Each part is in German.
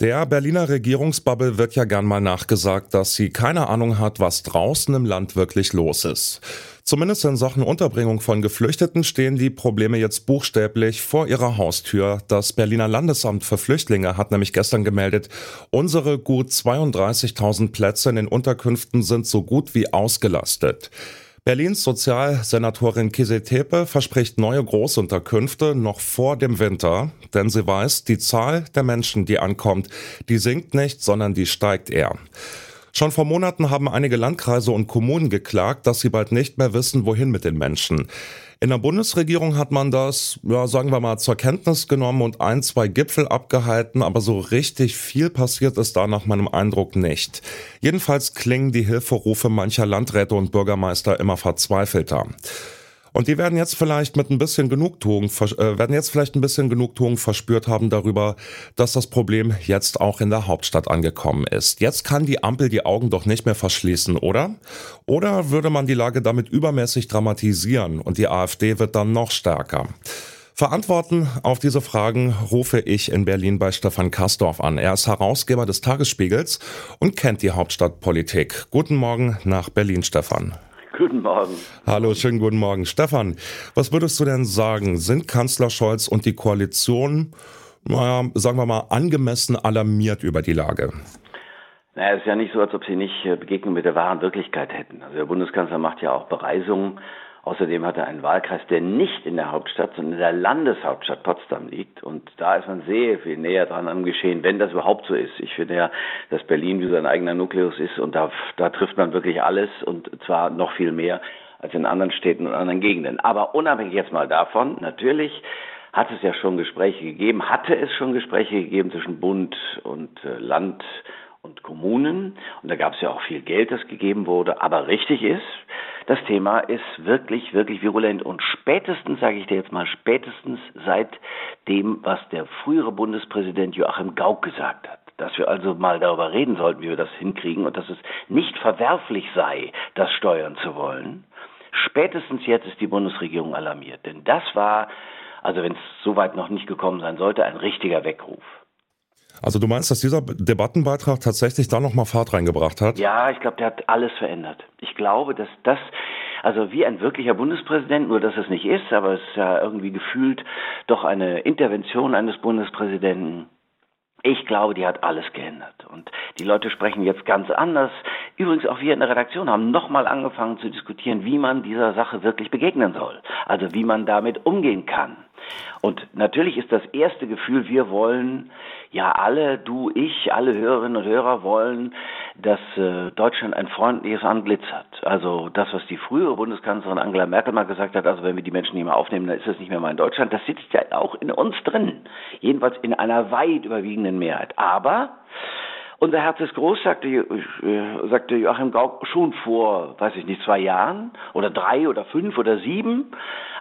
Der Berliner Regierungsbubble wird ja gern mal nachgesagt, dass sie keine Ahnung hat, was draußen im Land wirklich los ist. Zumindest in Sachen Unterbringung von Geflüchteten stehen die Probleme jetzt buchstäblich vor ihrer Haustür. Das Berliner Landesamt für Flüchtlinge hat nämlich gestern gemeldet, unsere gut 32.000 Plätze in den Unterkünften sind so gut wie ausgelastet. Berlins Sozialsenatorin Kise Tepe verspricht neue Großunterkünfte noch vor dem Winter, denn sie weiß, die Zahl der Menschen, die ankommt, die sinkt nicht, sondern die steigt eher. Schon vor Monaten haben einige Landkreise und Kommunen geklagt, dass sie bald nicht mehr wissen, wohin mit den Menschen. In der Bundesregierung hat man das, ja, sagen wir mal, zur Kenntnis genommen und ein, zwei Gipfel abgehalten, aber so richtig viel passiert ist da nach meinem Eindruck nicht. Jedenfalls klingen die Hilferufe mancher Landräte und Bürgermeister immer verzweifelter. Und die werden jetzt vielleicht mit ein bisschen Genugtuung, äh, werden jetzt vielleicht ein bisschen Genugtuung verspürt haben darüber, dass das Problem jetzt auch in der Hauptstadt angekommen ist. Jetzt kann die Ampel die Augen doch nicht mehr verschließen, oder? Oder würde man die Lage damit übermäßig dramatisieren und die AfD wird dann noch stärker? Verantworten auf diese Fragen rufe ich in Berlin bei Stefan Kastorf an. Er ist Herausgeber des Tagesspiegels und kennt die Hauptstadtpolitik. Guten Morgen nach Berlin, Stefan. Guten Morgen. Hallo, schönen guten Morgen. Stefan, was würdest du denn sagen? Sind Kanzler Scholz und die Koalition, naja, sagen wir mal, angemessen alarmiert über die Lage? Naja, es ist ja nicht so, als ob sie nicht äh, Begegnung mit der wahren Wirklichkeit hätten. Also der Bundeskanzler macht ja auch Bereisungen Außerdem hat er einen Wahlkreis, der nicht in der Hauptstadt, sondern in der Landeshauptstadt Potsdam liegt. Und da ist man sehr viel näher dran am Geschehen, wenn das überhaupt so ist. Ich finde ja, dass Berlin wie sein eigener Nukleus ist und da, da trifft man wirklich alles und zwar noch viel mehr als in anderen Städten und anderen Gegenden. Aber unabhängig jetzt mal davon, natürlich hat es ja schon Gespräche gegeben, hatte es schon Gespräche gegeben zwischen Bund und äh, Land und Kommunen. Und da gab es ja auch viel Geld, das gegeben wurde. Aber richtig ist, das Thema ist wirklich, wirklich virulent. Und spätestens, sage ich dir jetzt mal, spätestens seit dem, was der frühere Bundespräsident Joachim Gauck gesagt hat dass wir also mal darüber reden sollten, wie wir das hinkriegen und dass es nicht verwerflich sei, das steuern zu wollen. Spätestens jetzt ist die Bundesregierung alarmiert, denn das war, also wenn es soweit noch nicht gekommen sein sollte, ein richtiger Weckruf. Also du meinst, dass dieser Debattenbeitrag tatsächlich da nochmal Fahrt reingebracht hat? Ja, ich glaube, der hat alles verändert. Ich glaube, dass das, also wie ein wirklicher Bundespräsident, nur dass es nicht ist, aber es ist ja irgendwie gefühlt doch eine Intervention eines Bundespräsidenten. Ich glaube, die hat alles geändert. Und die Leute sprechen jetzt ganz anders. Übrigens auch wir in der Redaktion haben nochmal angefangen zu diskutieren, wie man dieser Sache wirklich begegnen soll. Also wie man damit umgehen kann. Und natürlich ist das erste Gefühl, wir wollen ja alle, du, ich, alle Hörerinnen und Hörer wollen, dass äh, Deutschland ein freundliches Antlitz hat. Also das, was die frühere Bundeskanzlerin Angela Merkel mal gesagt hat, also wenn wir die Menschen nicht mehr aufnehmen, dann ist das nicht mehr mal in Deutschland. Das sitzt ja auch in uns drin. Jedenfalls in einer weit überwiegenden Mehrheit. Aber unser Herz ist groß, sagte, äh, sagte Joachim Gauck schon vor, weiß ich nicht, zwei Jahren oder drei oder fünf oder sieben.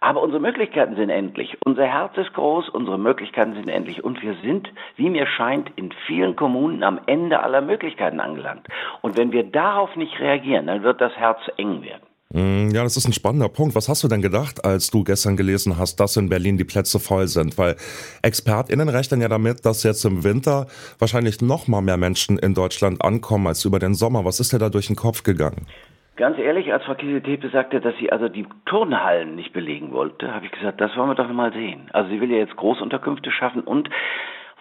Aber unsere Möglichkeiten sind endlich. Unser Herz ist groß, unsere Möglichkeiten sind endlich. Und wir sind, wie mir scheint, in vielen Kommunen am Ende aller Möglichkeiten angelangt. Und wenn wir darauf nicht reagieren, dann wird das Herz eng werden. Mm, ja, das ist ein spannender Punkt. Was hast du denn gedacht, als du gestern gelesen hast, dass in Berlin die Plätze voll sind? Weil ExpertInnen rechnen ja damit, dass jetzt im Winter wahrscheinlich noch mal mehr Menschen in Deutschland ankommen als über den Sommer. Was ist dir da durch den Kopf gegangen? Ganz ehrlich, als Frau Kiesetepe sagte, dass sie also die Turnhallen nicht belegen wollte, habe ich gesagt, das wollen wir doch mal sehen. Also sie will ja jetzt Großunterkünfte schaffen und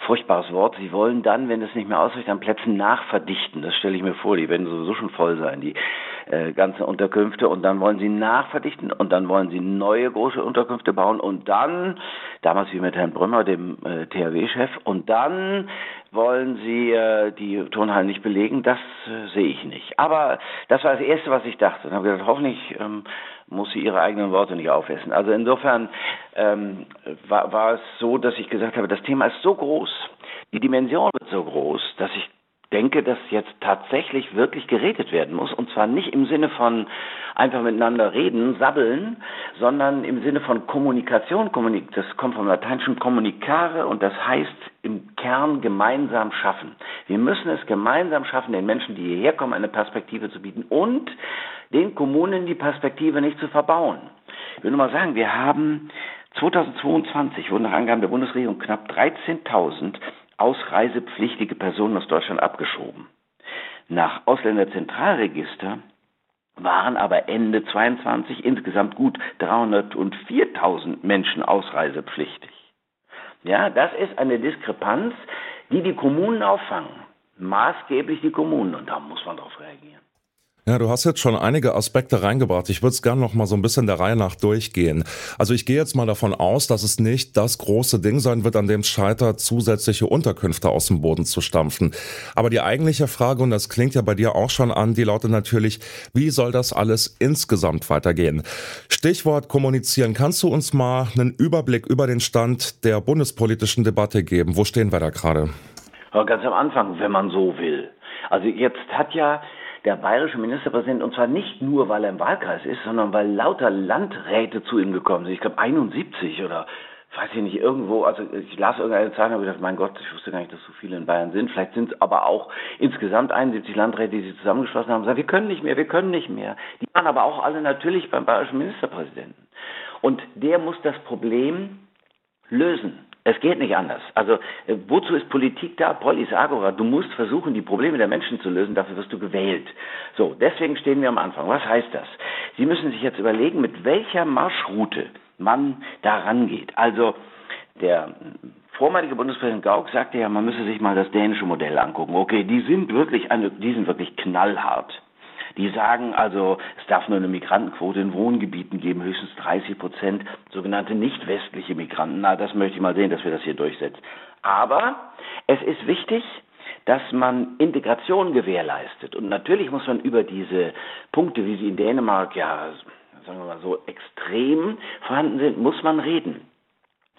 furchtbares Wort. Sie wollen dann, wenn es nicht mehr ausreicht, an Plätzen nachverdichten. Das stelle ich mir vor. Die werden sowieso schon voll sein, die äh, ganzen Unterkünfte. Und dann wollen sie nachverdichten und dann wollen sie neue große Unterkünfte bauen und dann, damals wie mit Herrn Brümmer, dem äh, THW-Chef, und dann wollen sie äh, die Turnhallen nicht belegen. Das äh, sehe ich nicht. Aber das war das Erste, was ich dachte. Und habe gedacht, hoffentlich ähm, muss sie ihre eigenen Worte nicht aufessen. Also insofern ähm, war, war es so, dass ich gesagt habe, das Thema ist so groß, die Dimension wird so groß, dass ich denke, dass jetzt tatsächlich wirklich geredet werden muss. Und zwar nicht im Sinne von einfach miteinander reden, sabbeln, sondern im Sinne von Kommunikation. Das kommt vom lateinischen communicare und das heißt im Kern gemeinsam schaffen. Wir müssen es gemeinsam schaffen, den Menschen, die hierher kommen, eine Perspektive zu bieten und den Kommunen die Perspektive nicht zu verbauen. Ich will nur mal sagen, wir haben 2022 wurden nach Angaben der Bundesregierung knapp 13.000 ausreisepflichtige Personen aus Deutschland abgeschoben. Nach Ausländerzentralregister waren aber Ende 22 insgesamt gut 304.000 Menschen ausreisepflichtig. Ja, das ist eine Diskrepanz, die die Kommunen auffangen. Maßgeblich die Kommunen und da muss man darauf reagieren. Ja, du hast jetzt schon einige Aspekte reingebracht. Ich würde es gerne noch mal so ein bisschen der Reihe nach durchgehen. Also ich gehe jetzt mal davon aus, dass es nicht das große Ding sein wird, an dem es scheitert, zusätzliche Unterkünfte aus dem Boden zu stampfen. Aber die eigentliche Frage, und das klingt ja bei dir auch schon an, die lautet natürlich, wie soll das alles insgesamt weitergehen? Stichwort kommunizieren. Kannst du uns mal einen Überblick über den Stand der bundespolitischen Debatte geben? Wo stehen wir da gerade? Ganz am Anfang, wenn man so will. Also jetzt hat ja der bayerische Ministerpräsident, und zwar nicht nur, weil er im Wahlkreis ist, sondern weil lauter Landräte zu ihm gekommen sind. Ich glaube 71 oder weiß ich nicht, irgendwo, also ich las irgendeine Zahl und habe gedacht, mein Gott, ich wusste gar nicht, dass so viele in Bayern sind. Vielleicht sind es aber auch insgesamt 71 Landräte, die sich zusammengeschlossen haben und sagen, wir können nicht mehr, wir können nicht mehr. Die waren aber auch alle natürlich beim bayerischen Ministerpräsidenten. Und der muss das Problem lösen. Es geht nicht anders. Also äh, wozu ist Politik da? Polis Agora. Du musst versuchen, die Probleme der Menschen zu lösen. Dafür wirst du gewählt. So, deswegen stehen wir am Anfang. Was heißt das? Sie müssen sich jetzt überlegen, mit welcher Marschroute man da rangeht. Also der vormalige Bundespräsident Gauck sagte ja, man müsse sich mal das dänische Modell angucken. Okay, die sind wirklich eine, die sind wirklich knallhart. Die sagen also, es darf nur eine Migrantenquote in Wohngebieten geben, höchstens 30 Prozent sogenannte nicht westliche Migranten. Na, das möchte ich mal sehen, dass wir das hier durchsetzen. Aber es ist wichtig, dass man Integration gewährleistet. Und natürlich muss man über diese Punkte, wie sie in Dänemark ja, sagen wir mal so, extrem vorhanden sind, muss man reden,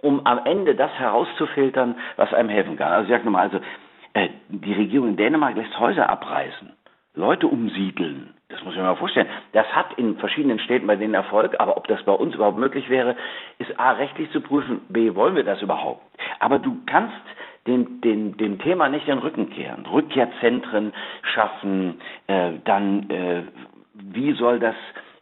um am Ende das herauszufiltern, was einem helfen kann. Also ich sage nochmal, also äh, die Regierung in Dänemark lässt Häuser abreißen. Leute umsiedeln. Das muss ich mir mal vorstellen. Das hat in verschiedenen Städten bei denen Erfolg, aber ob das bei uns überhaupt möglich wäre, ist A, rechtlich zu prüfen, B, wollen wir das überhaupt? Aber du kannst dem, dem, dem Thema nicht den Rücken kehren. Rückkehrzentren schaffen, äh, dann, äh, wie soll das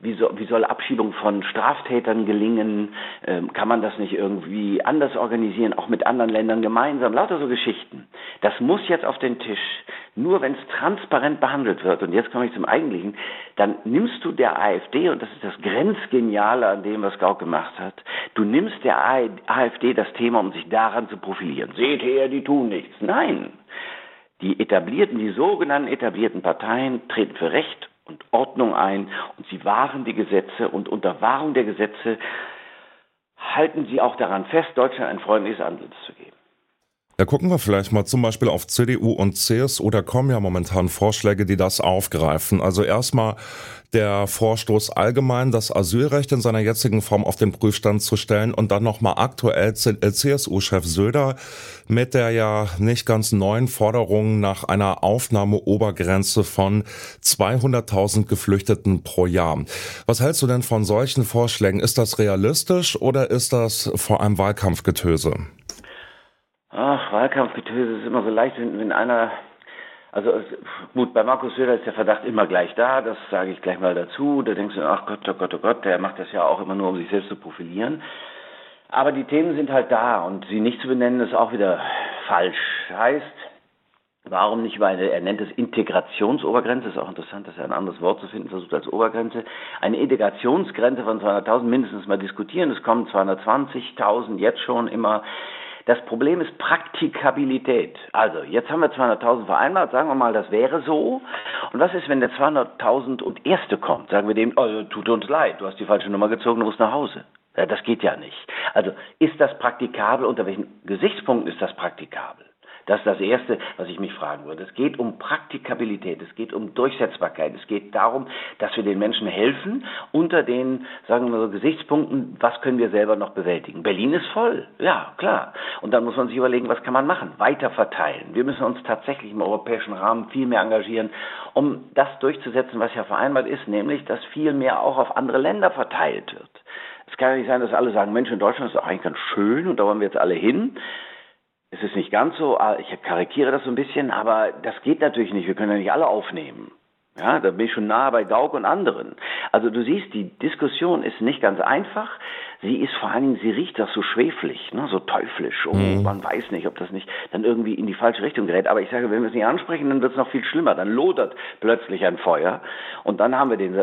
wie, so, wie soll Abschiebung von Straftätern gelingen? Ähm, kann man das nicht irgendwie anders organisieren, auch mit anderen Ländern gemeinsam? Lauter so Geschichten. Das muss jetzt auf den Tisch. Nur wenn es transparent behandelt wird, und jetzt komme ich zum Eigentlichen, dann nimmst du der AfD, und das ist das Grenzgeniale an dem, was Gauck gemacht hat, du nimmst der AfD das Thema, um sich daran zu profilieren. Seht her, die tun nichts. Nein. Die etablierten, die sogenannten etablierten Parteien treten für Recht und Ordnung ein und sie wahren die Gesetze und unter Wahrung der Gesetze halten sie auch daran fest, Deutschland ein freundliches Antlitz zu geben. Da gucken wir vielleicht mal zum Beispiel auf CDU und CSU. Da kommen ja momentan Vorschläge, die das aufgreifen. Also erstmal der Vorstoß allgemein, das Asylrecht in seiner jetzigen Form auf den Prüfstand zu stellen und dann nochmal aktuell CSU-Chef äh, Söder mit der ja nicht ganz neuen Forderung nach einer Aufnahmeobergrenze von 200.000 Geflüchteten pro Jahr. Was hältst du denn von solchen Vorschlägen? Ist das realistisch oder ist das vor allem Wahlkampfgetöse? Ach, Wahlkampfgetöse ist immer so leicht, wenn, wenn einer, also gut, bei Markus Söder ist der Verdacht immer gleich da, das sage ich gleich mal dazu. Da denkst du, ach Gott, oh Gott, oh Gott, der macht das ja auch immer nur, um sich selbst zu profilieren. Aber die Themen sind halt da und sie nicht zu benennen, ist auch wieder falsch. Heißt, Warum nicht eine, er nennt es Integrationsobergrenze, ist auch interessant, dass er ein anderes Wort zu finden versucht als Obergrenze, eine Integrationsgrenze von 200.000 mindestens mal diskutieren. Es kommen 220.000 jetzt schon immer. Das Problem ist Praktikabilität. Also, jetzt haben wir 200.000 vereinbart, sagen wir mal, das wäre so. Und was ist, wenn der 200.000 und Erste kommt? Sagen wir dem, oh, tut uns leid, du hast die falsche Nummer gezogen, du musst nach Hause. Ja, das geht ja nicht. Also, ist das praktikabel? Unter welchen Gesichtspunkten ist das praktikabel? Das ist das Erste, was ich mich fragen würde. Es geht um Praktikabilität, es geht um Durchsetzbarkeit, es geht darum, dass wir den Menschen helfen unter den, sagen wir so, Gesichtspunkten, was können wir selber noch bewältigen. Berlin ist voll, ja, klar. Und dann muss man sich überlegen, was kann man machen? Weiter verteilen. Wir müssen uns tatsächlich im europäischen Rahmen viel mehr engagieren, um das durchzusetzen, was ja vereinbart ist, nämlich, dass viel mehr auch auf andere Länder verteilt wird. Es kann ja nicht sein, dass alle sagen, Mensch, in Deutschland ist doch eigentlich ganz schön und da wollen wir jetzt alle hin. Es ist nicht ganz so, ah, ich karikiere das so ein bisschen, aber das geht natürlich nicht. Wir können ja nicht alle aufnehmen. Ja, da bin ich schon nahe bei Gauck und anderen. Also du siehst, die Diskussion ist nicht ganz einfach. sie ist vor allen Dingen, sie riecht das so schweflig, ne, so teuflisch. Oh, mhm. man weiß nicht, ob das nicht dann irgendwie in die falsche Richtung gerät. Aber ich sage, wenn wir es nicht ansprechen, dann wird es noch viel schlimmer. Dann lodert plötzlich ein Feuer und dann haben wir den,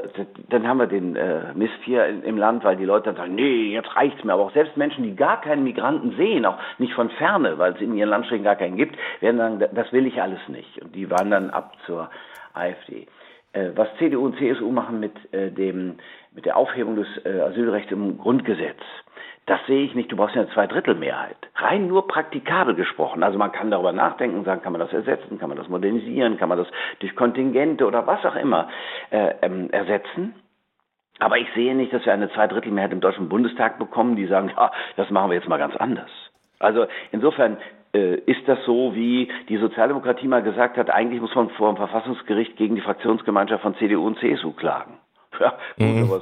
dann haben wir den äh, Mist hier im Land, weil die Leute dann sagen, nee, jetzt reicht's mir. Aber auch selbst Menschen, die gar keinen Migranten sehen, auch nicht von ferne, weil es in ihren Landstrichen gar keinen gibt, werden sagen, das will ich alles nicht. Und die wandern ab zur AfD. Äh, was CDU und CSU machen mit, äh, dem, mit der Aufhebung des äh, Asylrechts im Grundgesetz, das sehe ich nicht. Du brauchst ja eine Zweidrittelmehrheit. Rein nur praktikabel gesprochen. Also man kann darüber nachdenken sagen, kann man das ersetzen, kann man das modernisieren, kann man das durch Kontingente oder was auch immer äh, ähm, ersetzen. Aber ich sehe nicht, dass wir eine Zweidrittelmehrheit im Deutschen Bundestag bekommen, die sagen, ja, das machen wir jetzt mal ganz anders. Also insofern ist das so, wie die Sozialdemokratie mal gesagt hat, eigentlich muss man vor dem Verfassungsgericht gegen die Fraktionsgemeinschaft von CDU und CSU klagen. Ja, mhm. aber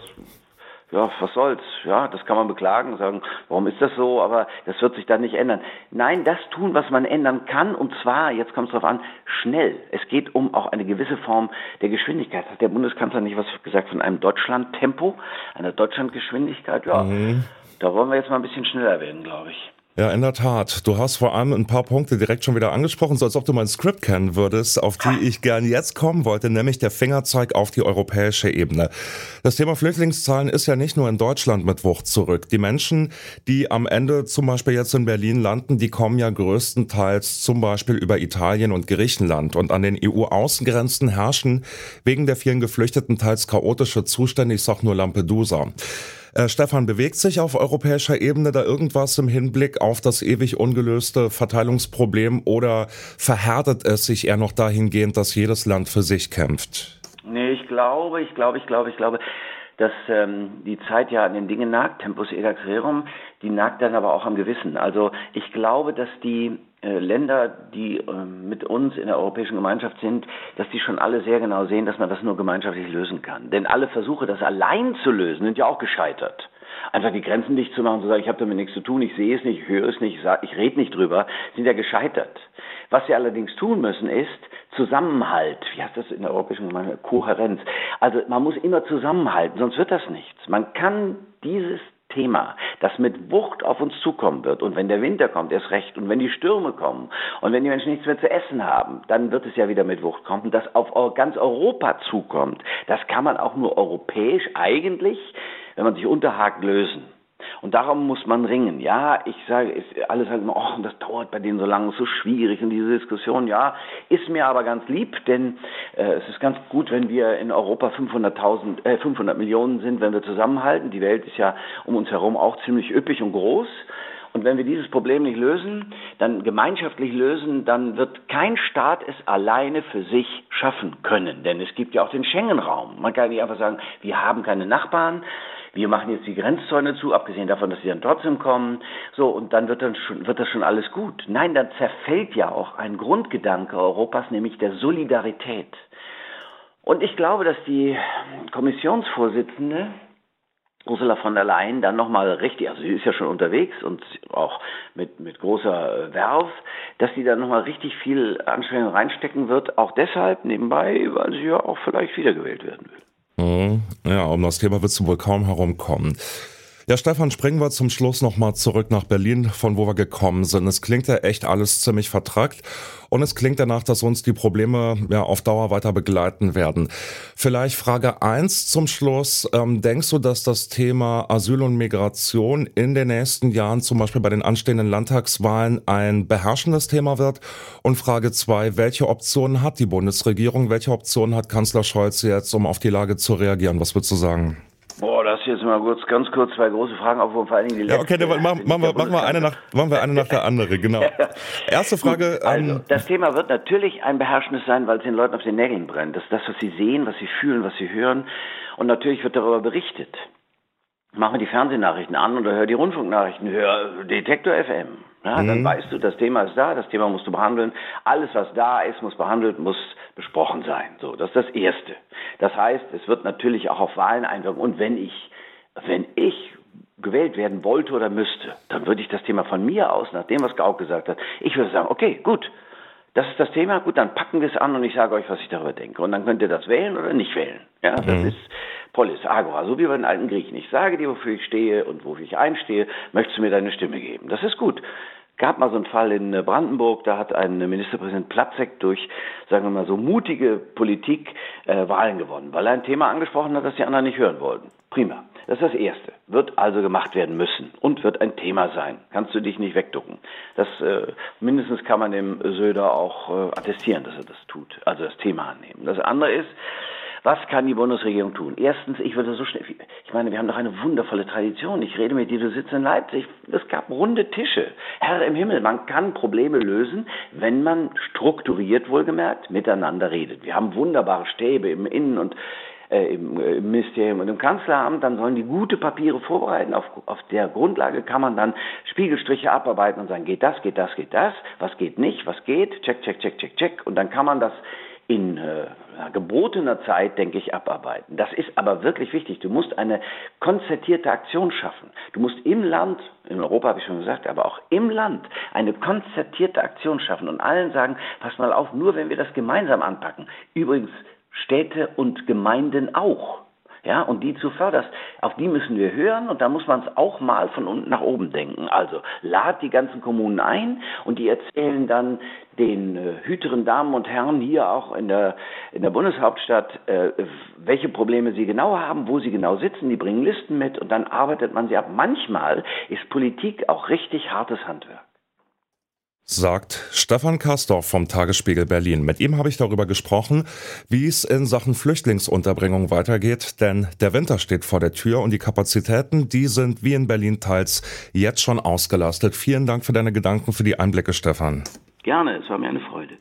ja, was soll's? Ja, das kann man beklagen, sagen, warum ist das so? Aber das wird sich dann nicht ändern. Nein, das tun, was man ändern kann, und zwar, jetzt kommt es darauf an, schnell. Es geht um auch eine gewisse Form der Geschwindigkeit. Hat der Bundeskanzler nicht was gesagt von einem Deutschlandtempo, einer Deutschlandgeschwindigkeit? Ja, mhm. da wollen wir jetzt mal ein bisschen schneller werden, glaube ich. Ja, in der Tat. Du hast vor allem ein paar Punkte direkt schon wieder angesprochen, so als ob du mein Skript kennen würdest, auf die ich gern jetzt kommen wollte, nämlich der Fingerzeig auf die europäische Ebene. Das Thema Flüchtlingszahlen ist ja nicht nur in Deutschland mit Wucht zurück. Die Menschen, die am Ende zum Beispiel jetzt in Berlin landen, die kommen ja größtenteils zum Beispiel über Italien und Griechenland. Und an den EU-Außengrenzen herrschen wegen der vielen Geflüchteten teils chaotische Zustände, ich sag nur Lampedusa. Äh, Stefan, bewegt sich auf europäischer Ebene da irgendwas im Hinblick auf das ewig ungelöste Verteilungsproblem oder verhärtet es sich eher noch dahingehend, dass jedes Land für sich kämpft? Nee, ich glaube, ich glaube, ich glaube, ich glaube, dass ähm, die Zeit ja an den Dingen nagt, Tempus edax rerum, die nagt dann aber auch am Gewissen. Also ich glaube, dass die Länder, die äh, mit uns in der Europäischen Gemeinschaft sind, dass die schon alle sehr genau sehen, dass man das nur gemeinschaftlich lösen kann. Denn alle Versuche, das allein zu lösen, sind ja auch gescheitert. Einfach die Grenzen dicht zu machen, zu sagen, ich habe damit nichts zu tun, ich sehe es nicht, ich höre es nicht, ich, ich rede nicht drüber, sind ja gescheitert. Was wir allerdings tun müssen, ist Zusammenhalt. Wie heißt das in der Europäischen Gemeinschaft? Kohärenz. Also man muss immer zusammenhalten, sonst wird das nichts. Man kann dieses Thema, das mit Wucht auf uns zukommen wird. Und wenn der Winter kommt, erst recht. Und wenn die Stürme kommen und wenn die Menschen nichts mehr zu essen haben, dann wird es ja wieder mit Wucht kommen. Das auf ganz Europa zukommt, das kann man auch nur europäisch eigentlich, wenn man sich unterhakt, lösen. Und darum muss man ringen. Ja, ich sage, ist, alle sagen immer, oh, das dauert bei denen so lange, so schwierig und diese Diskussion. Ja, ist mir aber ganz lieb, denn äh, es ist ganz gut, wenn wir in Europa 500.000, äh, 500 Millionen sind, wenn wir zusammenhalten. Die Welt ist ja um uns herum auch ziemlich üppig und groß. Und wenn wir dieses Problem nicht lösen, dann gemeinschaftlich lösen, dann wird kein Staat es alleine für sich schaffen können. Denn es gibt ja auch den Schengen-Raum. Man kann nicht einfach sagen, wir haben keine Nachbarn, wir machen jetzt die Grenzzäune zu, abgesehen davon, dass sie dann trotzdem kommen, so, und dann wird, dann schon, wird das schon alles gut. Nein, dann zerfällt ja auch ein Grundgedanke Europas, nämlich der Solidarität. Und ich glaube, dass die Kommissionsvorsitzende Ursula von der Leyen dann nochmal richtig, also sie ist ja schon unterwegs und auch mit, mit großer Werf, dass sie dann nochmal richtig viel Anstrengung reinstecken wird, auch deshalb nebenbei, weil sie ja auch vielleicht wiedergewählt werden will. Mhm. Ja, um das Thema wirst du wohl kaum herumkommen. Ja, Stefan, springen wir zum Schluss nochmal zurück nach Berlin, von wo wir gekommen sind. Es klingt ja echt alles ziemlich vertrackt und es klingt danach, dass uns die Probleme ja auf Dauer weiter begleiten werden. Vielleicht Frage eins zum Schluss. Ähm, denkst du, dass das Thema Asyl und Migration in den nächsten Jahren, zum Beispiel bei den anstehenden Landtagswahlen, ein beherrschendes Thema wird? Und Frage zwei, welche Optionen hat die Bundesregierung? Welche Optionen hat Kanzler Scholz jetzt, um auf die Lage zu reagieren? Was würdest du sagen? Boah, das jetzt mal kurz, ganz kurz zwei große Fragen auf, vor allen Dingen die letzte. Ja, okay, dann machen, machen, wir, machen, wir eine nach, machen wir eine nach der anderen, genau. Erste Frage. also, ähm, das Thema wird natürlich ein beherrschendes sein, weil es den Leuten auf den Nägeln brennt. Das ist das, was sie sehen, was sie fühlen, was sie hören. Und natürlich wird darüber berichtet. Mach mir die Fernsehnachrichten an oder hör die Rundfunknachrichten, hör Detektor FM. Ja, mhm. Dann weißt du, das Thema ist da, das Thema musst du behandeln. Alles, was da ist, muss behandelt, muss besprochen sein. So, das ist das Erste. Das heißt, es wird natürlich auch auf Wahlen einwirken. Und wenn ich, wenn ich gewählt werden wollte oder müsste, dann würde ich das Thema von mir aus, nach dem, was Gauck gesagt hat, ich würde sagen, okay, gut, das ist das Thema, gut, dann packen wir es an und ich sage euch, was ich darüber denke. Und dann könnt ihr das wählen oder nicht wählen. Ja, das mhm. ist Polis, Agora, so wie bei den alten Griechen. Ich sage dir, wofür ich stehe und wofür ich einstehe, möchtest du mir deine Stimme geben. Das ist gut gab mal so einen Fall in Brandenburg, da hat ein Ministerpräsident Platzek durch, sagen wir mal so, mutige Politik äh, Wahlen gewonnen, weil er ein Thema angesprochen hat, das die anderen nicht hören wollten. Prima. Das ist das Erste. Wird also gemacht werden müssen und wird ein Thema sein. Kannst du dich nicht wegducken. Das äh, mindestens kann man dem Söder auch äh, attestieren, dass er das tut, also das Thema annehmen. Das andere ist, was kann die Bundesregierung tun? Erstens, ich würde so schnell, ich meine, wir haben doch eine wundervolle Tradition. Ich rede mit dir, du sitzt in Leipzig. Es gab runde Tische. Herr im Himmel, man kann Probleme lösen, wenn man strukturiert wohlgemerkt miteinander redet. Wir haben wunderbare Stäbe im Innen- und äh, im, äh, im, Ministerium und im Kanzleramt, dann sollen die gute Papiere vorbereiten. Auf, auf der Grundlage kann man dann Spiegelstriche abarbeiten und sagen, geht das, geht das, geht das, was geht nicht, was geht, check, check, check, check, check. Und dann kann man das in äh, gebotener Zeit, denke ich, abarbeiten. Das ist aber wirklich wichtig. Du musst eine konzertierte Aktion schaffen. Du musst im Land, in Europa habe ich schon gesagt, aber auch im Land eine konzertierte Aktion schaffen und allen sagen, pass mal auf, nur wenn wir das gemeinsam anpacken. Übrigens, Städte und Gemeinden auch ja, und die zu förderst, auf die müssen wir hören und da muss man es auch mal von unten nach oben denken. Also lad die ganzen Kommunen ein und die erzählen dann den äh, hüteren Damen und Herren hier auch in der, in der Bundeshauptstadt, äh, welche Probleme sie genau haben, wo sie genau sitzen, die bringen Listen mit und dann arbeitet man sie ab. Manchmal ist Politik auch richtig hartes Handwerk sagt Stefan Kastorf vom Tagesspiegel Berlin. Mit ihm habe ich darüber gesprochen, wie es in Sachen Flüchtlingsunterbringung weitergeht, denn der Winter steht vor der Tür und die Kapazitäten, die sind wie in Berlin teils jetzt schon ausgelastet. Vielen Dank für deine Gedanken, für die Einblicke, Stefan. Gerne, es war mir eine Freude.